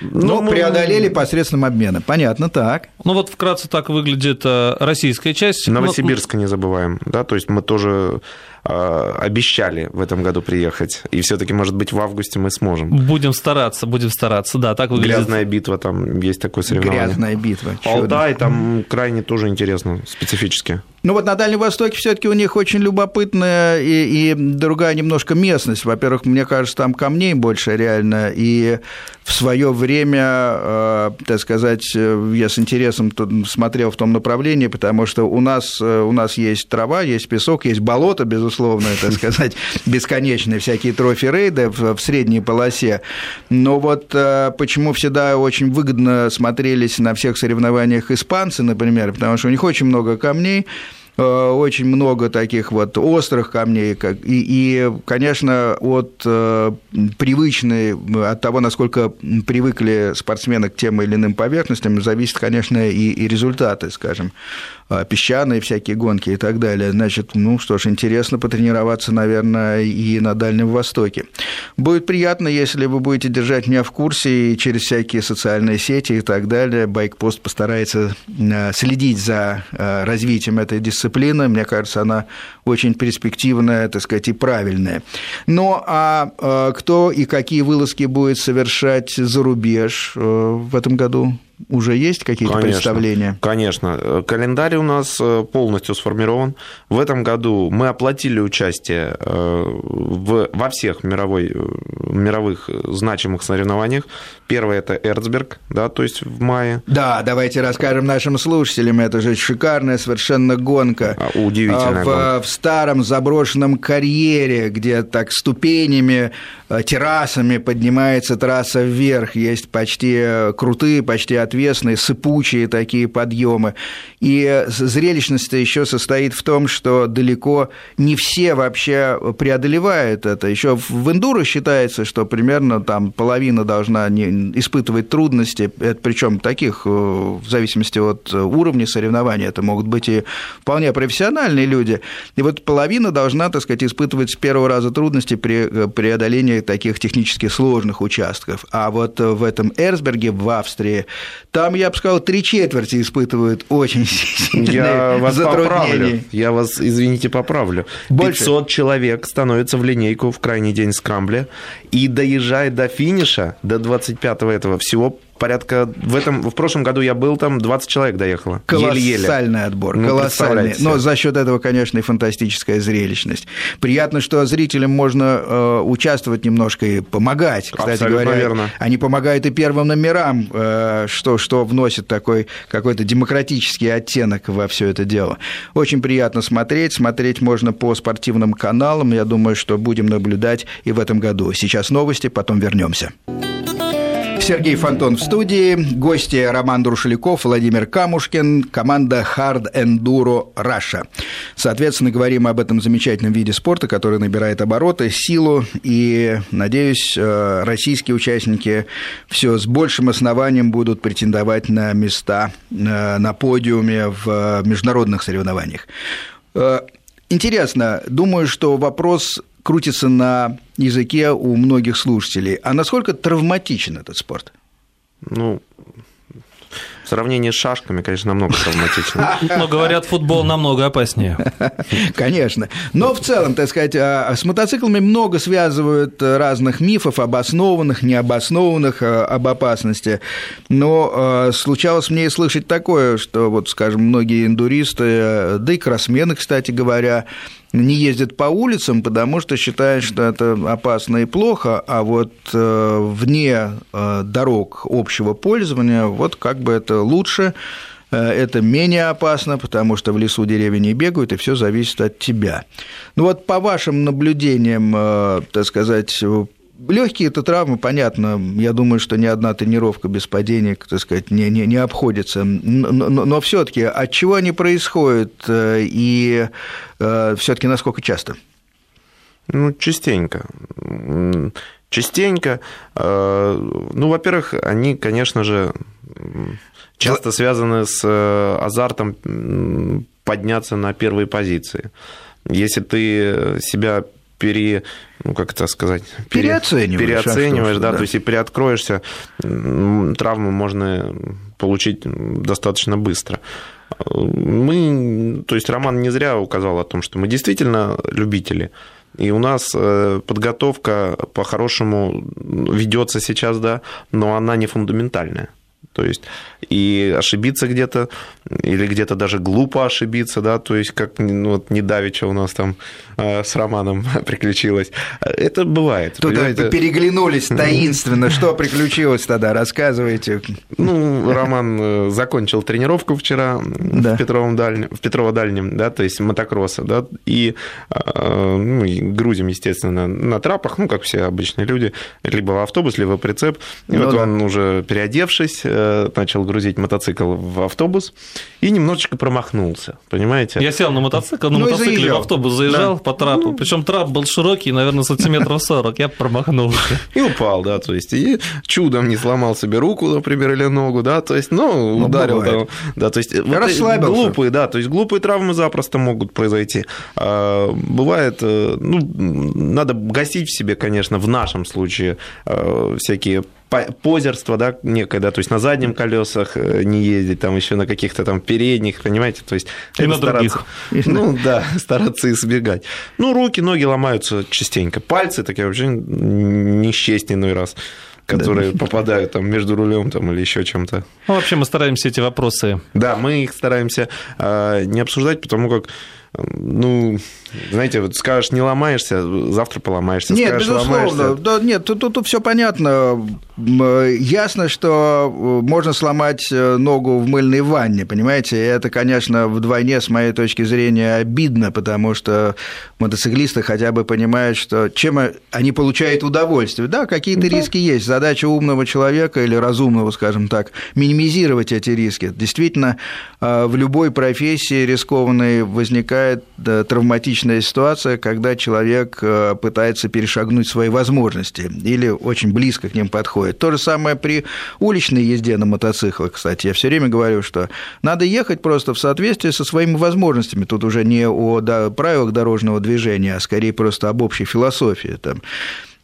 Ну, ну преодолели посредством обмена. Понятно, так. Ну, вот вкратце так выглядит э, российская часть. Новосибирска ну, не забываем, да, то есть мы тоже обещали в этом году приехать. И все-таки, может быть, в августе мы сможем. Будем стараться, будем стараться, да, так выглядит. Грязная битва, там есть такое соревнование. Грязная битва. Алтай, там крайне тоже интересно, специфически. Ну вот на Дальнем Востоке все-таки у них очень любопытная и, и другая немножко местность. Во-первых, мне кажется, там камней больше реально. И в свое время, э, так сказать, э, я с интересом смотрел в том направлении, потому что у нас, э, у нас есть трава, есть песок, есть болото, безусловно, так сказать, бесконечные всякие трофи-рейды в, в средней полосе. Но вот почему всегда очень выгодно смотрелись на всех соревнованиях испанцы, например, потому что у них очень много камней, очень много таких вот острых камней, и, и конечно, от привычной, от того, насколько привыкли спортсмены к тем или иным поверхностям, зависит, конечно, и, и результаты, скажем, песчаные всякие гонки и так далее. Значит, ну что ж, интересно потренироваться, наверное, и на Дальнем Востоке. Будет приятно, если вы будете держать меня в курсе и через всякие социальные сети и так далее. Байкпост постарается э, следить за э, развитием этой дисциплины. Мне кажется, она очень перспективная, так сказать, и правильная. Ну, а э, кто и какие вылазки будет совершать за рубеж в этом году? Уже есть какие-то представления? Конечно. Календарь у нас э, полностью сформирован. В этом году мы оплатили участие э, в, во всех мировой, э, мировых значимых соревнованиях. Первое – это Эрцберг, да, то есть в мае. Да, давайте расскажем нашим слушателям. Это же шикарная совершенно гонка. А, удивительная в, гонка. В старом заброшенном карьере, где так ступенями, террасами поднимается трасса вверх. Есть почти крутые, почти отвесные, сыпучие такие подъемы. И зрелищность еще состоит в том, что далеко не все вообще преодолевают это. Еще в эндуро считается, что примерно там половина должна испытывать трудности, причем таких, э, в зависимости от уровня соревнований, это могут быть и вполне профессиональные люди. И вот половина должна, так сказать, испытывать с первого раза трудности при э, преодолении таких технически сложных участков. А вот в этом Эрсберге в Австрии там, я бы сказал, три четверти испытывают очень сильные я вас. Поправлю. Я вас, извините, поправлю. Больше. 500 человек становится в линейку в крайний день скрамбля и доезжает до финиша, до 25-го этого, всего порядка... В, этом, в прошлом году я был там, 20 человек доехало. Колоссальный Еле-еле. отбор, ну, колоссальный. Но за счет этого, конечно, и фантастическая зрелищность. Приятно, что зрителям можно э, участвовать немножко и помогать. Кстати Абсолютно говоря, верно. они помогают и первым номерам, э, что, что вносит такой какой-то демократический оттенок во все это дело. Очень приятно смотреть. Смотреть можно по спортивным каналам. Я думаю, что будем наблюдать и в этом году. Сейчас новости, потом вернемся. Сергей Фонтон в студии, гости Роман Друшеляков, Владимир Камушкин, команда Hard Enduro Russia. Соответственно, говорим об этом замечательном виде спорта, который набирает обороты, силу, и, надеюсь, э, российские участники все с большим основанием будут претендовать на места э, на подиуме в международных соревнованиях. Э, интересно, думаю, что вопрос крутится на языке у многих слушателей. А насколько травматичен этот спорт? Ну, в сравнении с шашками, конечно, намного травматичнее. Но говорят, футбол намного опаснее. Конечно. Но в целом, так сказать, а, с мотоциклами много связывают разных мифов, обоснованных, необоснованных а, об опасности. Но а, случалось мне и слышать такое, что, вот, скажем, многие индуристы, да и кроссмены, кстати говоря, не ездят по улицам, потому что считают, что это опасно и плохо, а вот э, вне э, дорог общего пользования, вот как бы это лучше, э, это менее опасно, потому что в лесу деревья не бегают, и все зависит от тебя. Ну вот по вашим наблюдениям, так сказать, Легкие это травмы, понятно. Я думаю, что ни одна тренировка без падения, так сказать, не, не, не обходится. Но, но, но все-таки от чего они происходят и э, все-таки насколько часто? Ну, частенько. Частенько. Э, ну, во-первых, они, конечно же, часто связаны с э, азартом подняться на первые позиции. Если ты себя пере, ну, как это сказать, переоцениваешь, переоцениваешь, да, да, то есть и приоткроешься, травму можно получить достаточно быстро. Мы, то есть Роман не зря указал о том, что мы действительно любители. И у нас э, подготовка по-хорошему ведется сейчас, да, но она не фундаментальная. То есть и ошибиться где-то, или где-то даже глупо ошибиться, да, то есть как ну, вот недавеча у нас там э, с Романом приключилось. Это бывает. Тут понимаете? переглянулись таинственно. Что приключилось тогда? Рассказывайте. Ну, Роман э, закончил тренировку вчера да. в, Петровом дальнем, в Петрово-Дальнем, да, то есть мотокросса, да, и, э, ну, и грузим, естественно, на трапах, ну, как все обычные люди, либо в автобус, либо в прицеп. И ну, вот да. он уже переодевшись, э, начал грузить мотоцикл в автобус и немножечко промахнулся, понимаете? Я сел на мотоцикл, на ну, мотоцикле в автобус заезжал да. по трапу, ну... причем трап был широкий, наверное, сантиметров 40, я промахнулся. И упал, да, то есть и чудом не сломал себе руку, например, или ногу, да, то есть, ну, ну ударил, да, да, то есть вот глупые, да, то есть глупые травмы запросто могут произойти. А, бывает, э, ну, надо гасить в себе, конечно, в нашем случае э, всякие позерство, да, некое, да, то есть на заднем колесах э, не ездить, там еще на каких-то там передних, понимаете, то есть и на других. Ну да, стараться избегать. Ну, руки, ноги ломаются частенько, пальцы такие вообще не счесть иной раз которые да. попадают там между рулем там, или еще чем-то. Ну, вообще мы стараемся эти вопросы. Да, мы их стараемся э, не обсуждать, потому как ну, знаете, вот скажешь, не ломаешься, завтра поломаешься. Нет, скажешь, безусловно. Да, нет, тут, тут, тут все понятно. Ясно, что э, можно сломать э, ногу в мыльной ванне, понимаете? Это, конечно, вдвойне, с моей точки зрения, обидно, потому что мотоциклисты хотя бы понимают, что чем они получают удовольствие. Да, какие-то да. риски есть. Задача умного человека или разумного, скажем так, минимизировать эти риски. Действительно, э, в любой профессии рискованной возникает травматичная ситуация, когда человек пытается перешагнуть свои возможности или очень близко к ним подходит. То же самое при уличной езде на мотоциклах, кстати. Я все время говорю, что надо ехать просто в соответствии со своими возможностями. Тут уже не о правилах дорожного движения, а скорее просто об общей философии. Там.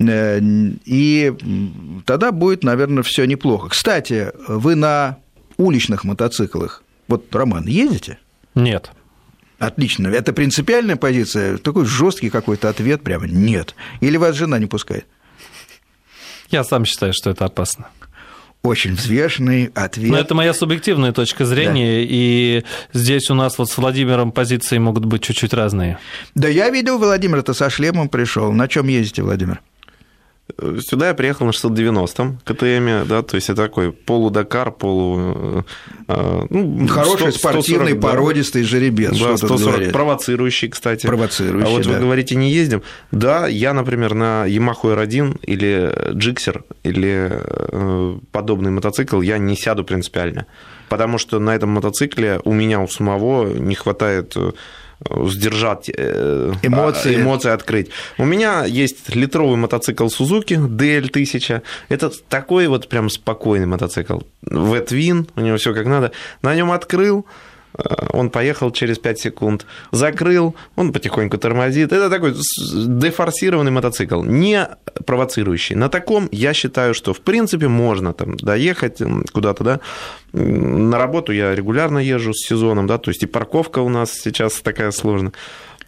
Э, и тогда будет, наверное, все неплохо. Кстати, вы на уличных мотоциклах, вот, Роман, ездите? Нет. Отлично. Это принципиальная позиция? Такой жесткий какой-то ответ прямо нет. Или вас жена не пускает? Я сам считаю, что это опасно. Очень взвешенный ответ. Но это моя субъективная точка зрения, да. и здесь у нас вот с Владимиром позиции могут быть чуть-чуть разные. Да, я видел Владимира-то со шлемом пришел. На чем ездите, Владимир? Сюда я приехал на 690-м КТМ, да, то есть это такой полудакар, полу... Э, ну, Хороший 100, спортивный 140, породистый жеребец. Да, 140, провоцирующий, кстати. Провоцирующий, А вот да. вы говорите, не ездим. Да, я, например, на Yamaha R1 или Gixxer или э, подобный мотоцикл я не сяду принципиально, потому что на этом мотоцикле у меня у самого не хватает э, сдержать э, эмоции. эмоции открыть. У меня есть литровый мотоцикл Suzuki DL1000. Это такой вот прям спокойный мотоцикл. Ветвин, у него все как надо. На нем открыл, он поехал через 5 секунд, закрыл, он потихоньку тормозит. Это такой дефорсированный мотоцикл, не провоцирующий. На таком я считаю, что в принципе можно там доехать куда-то, да. На работу я регулярно езжу с сезоном, да, то есть и парковка у нас сейчас такая сложная.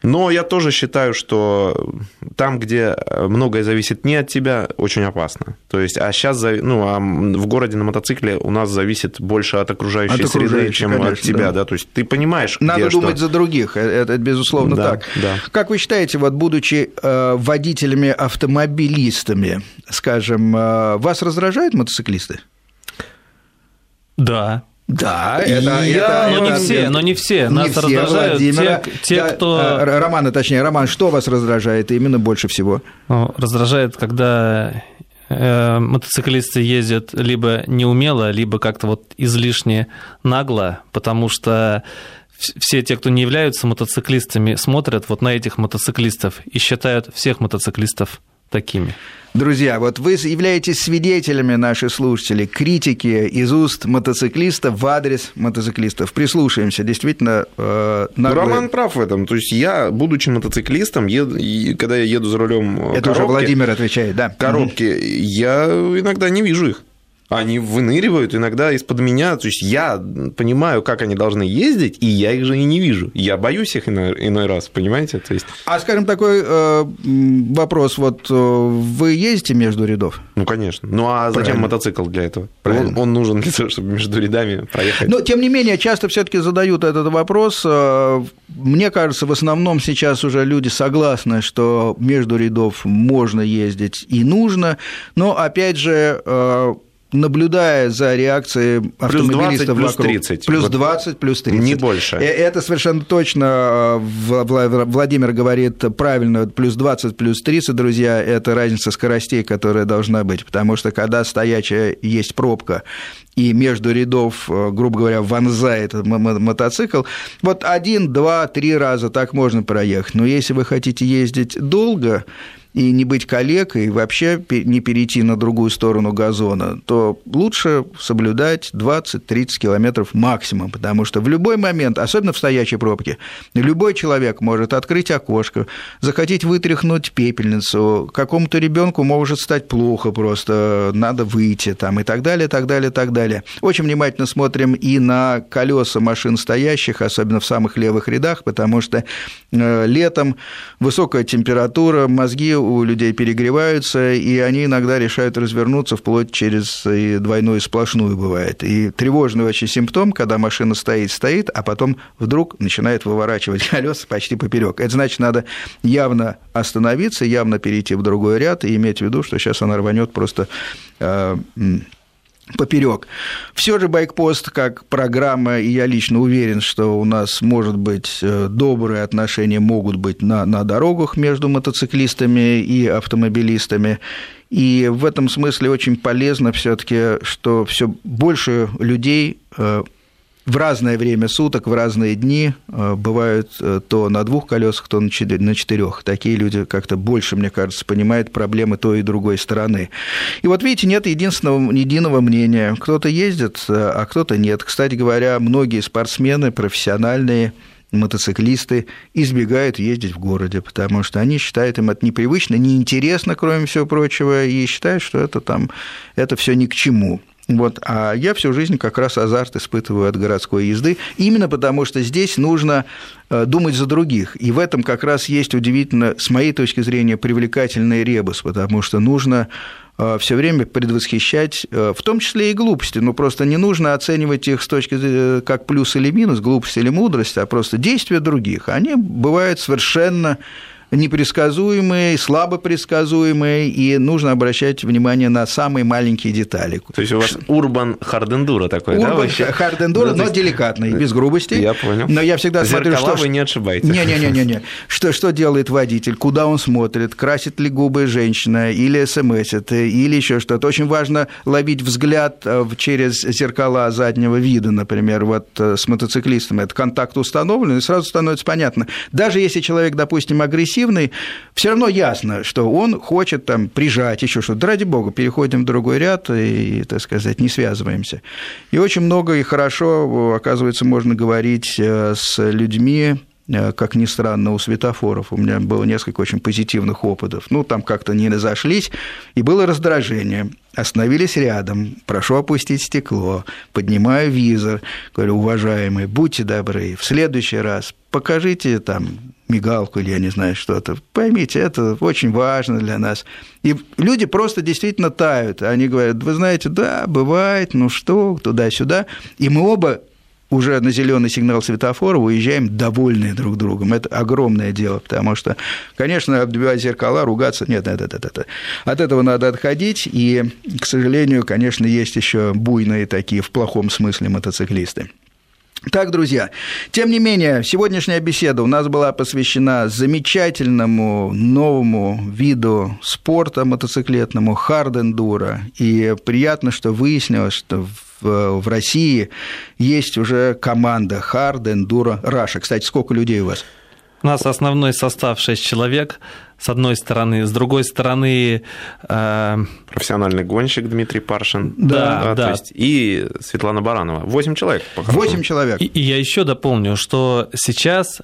Но я тоже считаю, что там, где многое зависит не от тебя, очень опасно. То есть, а сейчас ну, а в городе на мотоцикле у нас зависит больше от окружающей, от окружающей среды, чем конечно, от тебя. Да. Да? То есть ты понимаешь, Надо где думать что. за других, это, это безусловно да, так. Да. Как вы считаете, вот будучи э, водителями-автомобилистами, скажем, э, вас раздражают мотоциклисты? Да. Да, это, я, это, но это, не все, но не все. Не Нас все, раздражают Владимира. те, те да, кто... Э, Романа, точнее, Роман, что вас раздражает именно больше всего? Ну, раздражает, когда э, мотоциклисты ездят либо неумело, либо как-то вот излишне нагло, потому что все те, кто не являются мотоциклистами, смотрят вот на этих мотоциклистов и считают всех мотоциклистов такими. Друзья, вот вы являетесь свидетелями, наши слушатели, критики из уст мотоциклистов в адрес мотоциклистов. Прислушаемся, действительно. Э, наглые... Роман прав в этом. То есть я, будучи мотоциклистом, ед... когда я еду за рулем Это коробки, уже Владимир отвечает, да. Коробки, я иногда не вижу их. Они выныривают иногда из-под меня. То есть я понимаю, как они должны ездить, и я их же и не вижу. Я боюсь их иной, иной раз, понимаете? То есть... А, скажем, такой э, вопрос. Вот э, вы ездите между рядов? Ну, конечно. Ну, а Правильно. зачем мотоцикл для этого? Он, он нужен для того, чтобы между рядами проехать. Но, тем не менее, часто все таки задают этот вопрос. Э, мне кажется, в основном сейчас уже люди согласны, что между рядов можно ездить и нужно. Но, опять же, э, наблюдая за реакцией автомобилистов плюс 20, вокруг. Плюс 30. Плюс 20, плюс 30. Не больше. Это совершенно точно Владимир говорит правильно, плюс 20, плюс 30, друзья, это разница скоростей, которая должна быть, потому что когда стоячая есть пробка, и между рядов, грубо говоря, вонзает мотоцикл, вот один, два, три раза так можно проехать. Но если вы хотите ездить долго, и не быть коллегой, и вообще не перейти на другую сторону газона, то лучше соблюдать 20-30 километров максимум, потому что в любой момент, особенно в стоячей пробке, любой человек может открыть окошко, захотеть вытряхнуть пепельницу, какому-то ребенку может стать плохо просто, надо выйти там и так далее, так далее, так далее. Очень внимательно смотрим и на колеса машин стоящих, особенно в самых левых рядах, потому что э, летом высокая температура, мозги у людей перегреваются, и они иногда решают развернуться вплоть через и двойную сплошную бывает. И тревожный очень симптом, когда машина стоит, стоит, а потом вдруг начинает выворачивать колеса почти поперек. Это значит, надо явно остановиться, явно перейти в другой ряд и иметь в виду, что сейчас она рванет просто э, поперек. Все же байкпост как программа, и я лично уверен, что у нас, может быть, э, добрые отношения могут быть на, на дорогах между мотоциклистами и автомобилистами. И в этом смысле очень полезно все-таки, что все больше людей э, в разное время суток, в разные дни э, бывают э, то на двух колесах, то на четырех. Такие люди как-то больше, мне кажется, понимают проблемы той и другой стороны. И вот видите, нет единственного, единого мнения. Кто-то ездит, э, а кто-то нет. Кстати говоря, многие спортсмены, профессиональные, мотоциклисты избегают ездить в городе, потому что они считают им это непривычно, неинтересно, кроме всего прочего, и считают, что это там, это все ни к чему. Вот, а я всю жизнь как раз азарт испытываю от городской езды, именно потому что здесь нужно э, думать за других. И в этом как раз есть удивительно, с моей точки зрения, привлекательный ребус, потому что нужно э, все время предвосхищать, э, в том числе и глупости, но просто не нужно оценивать их с точки зрения как плюс или минус, глупость или мудрость, а просто действия других. Они бывают совершенно непредсказуемые, слабо предсказуемые, и нужно обращать внимание на самые маленькие детали. То есть у вас урбан хардендура такой, урбан, да? Урбан хардендура, но есть... деликатный, без грубости. Я понял. Но я всегда Зеркала смотрю, что... вы не ошибаетесь. Не-не-не, что, что делает водитель, куда он смотрит, красит ли губы женщина, или смсит, или еще что-то. Очень важно ловить взгляд э, через зеркала заднего вида, например, вот э, с мотоциклистом. Это контакт установлен, и сразу становится понятно. Даже если человек, допустим, агрессивный, агрессивный, все равно ясно, что он хочет там прижать еще что-то. Ради бога, переходим в другой ряд и, так сказать, не связываемся. И очень много и хорошо, оказывается, можно говорить э, с людьми, э, как ни странно, у светофоров. У меня было несколько очень позитивных опытов. Ну, там как-то не разошлись, и было раздражение. Остановились рядом, прошу опустить стекло, поднимаю визор, говорю, уважаемые, будьте добры, в следующий раз покажите там мигалку или я не знаю что-то. Поймите, это очень важно для нас. И люди просто действительно тают. Они говорят, вы знаете, да, бывает, ну что, туда-сюда. И мы оба уже на зеленый сигнал светофора уезжаем довольные друг другом. Это огромное дело, потому что, конечно, отбивать зеркала, ругаться, нет, нет, нет, нет, нет. От этого надо отходить, и, к сожалению, конечно, есть еще буйные такие в плохом смысле мотоциклисты. Так, друзья, тем не менее, сегодняшняя беседа у нас была посвящена замечательному новому виду спорта мотоциклетному, хард-эндуро. И приятно, что выяснилось, что в, России есть уже команда Hard Enduro Russia. Кстати, сколько людей у вас? У нас основной состав 6 человек, с одной стороны. С другой стороны... Э... Профессиональный гонщик Дмитрий Паршин. Да, да. да. То есть, и Светлана Баранова. Восемь человек. Восемь человек. И, и я еще дополню, что сейчас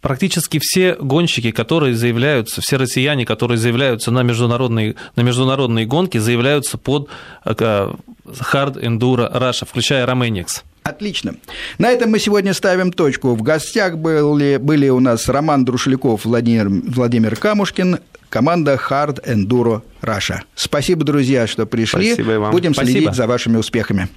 практически все гонщики, которые заявляются, все россияне, которые заявляются на международные, на международные гонки, заявляются под э, Hard Enduro Russia, включая Romanix. Отлично. На этом мы сегодня ставим точку. В гостях были, были у нас Роман Друшляков, Владимир, Владимир Камушкин, команда Hard Enduro Russia. Спасибо, друзья, что пришли. Спасибо вам. Будем Спасибо. следить за вашими успехами.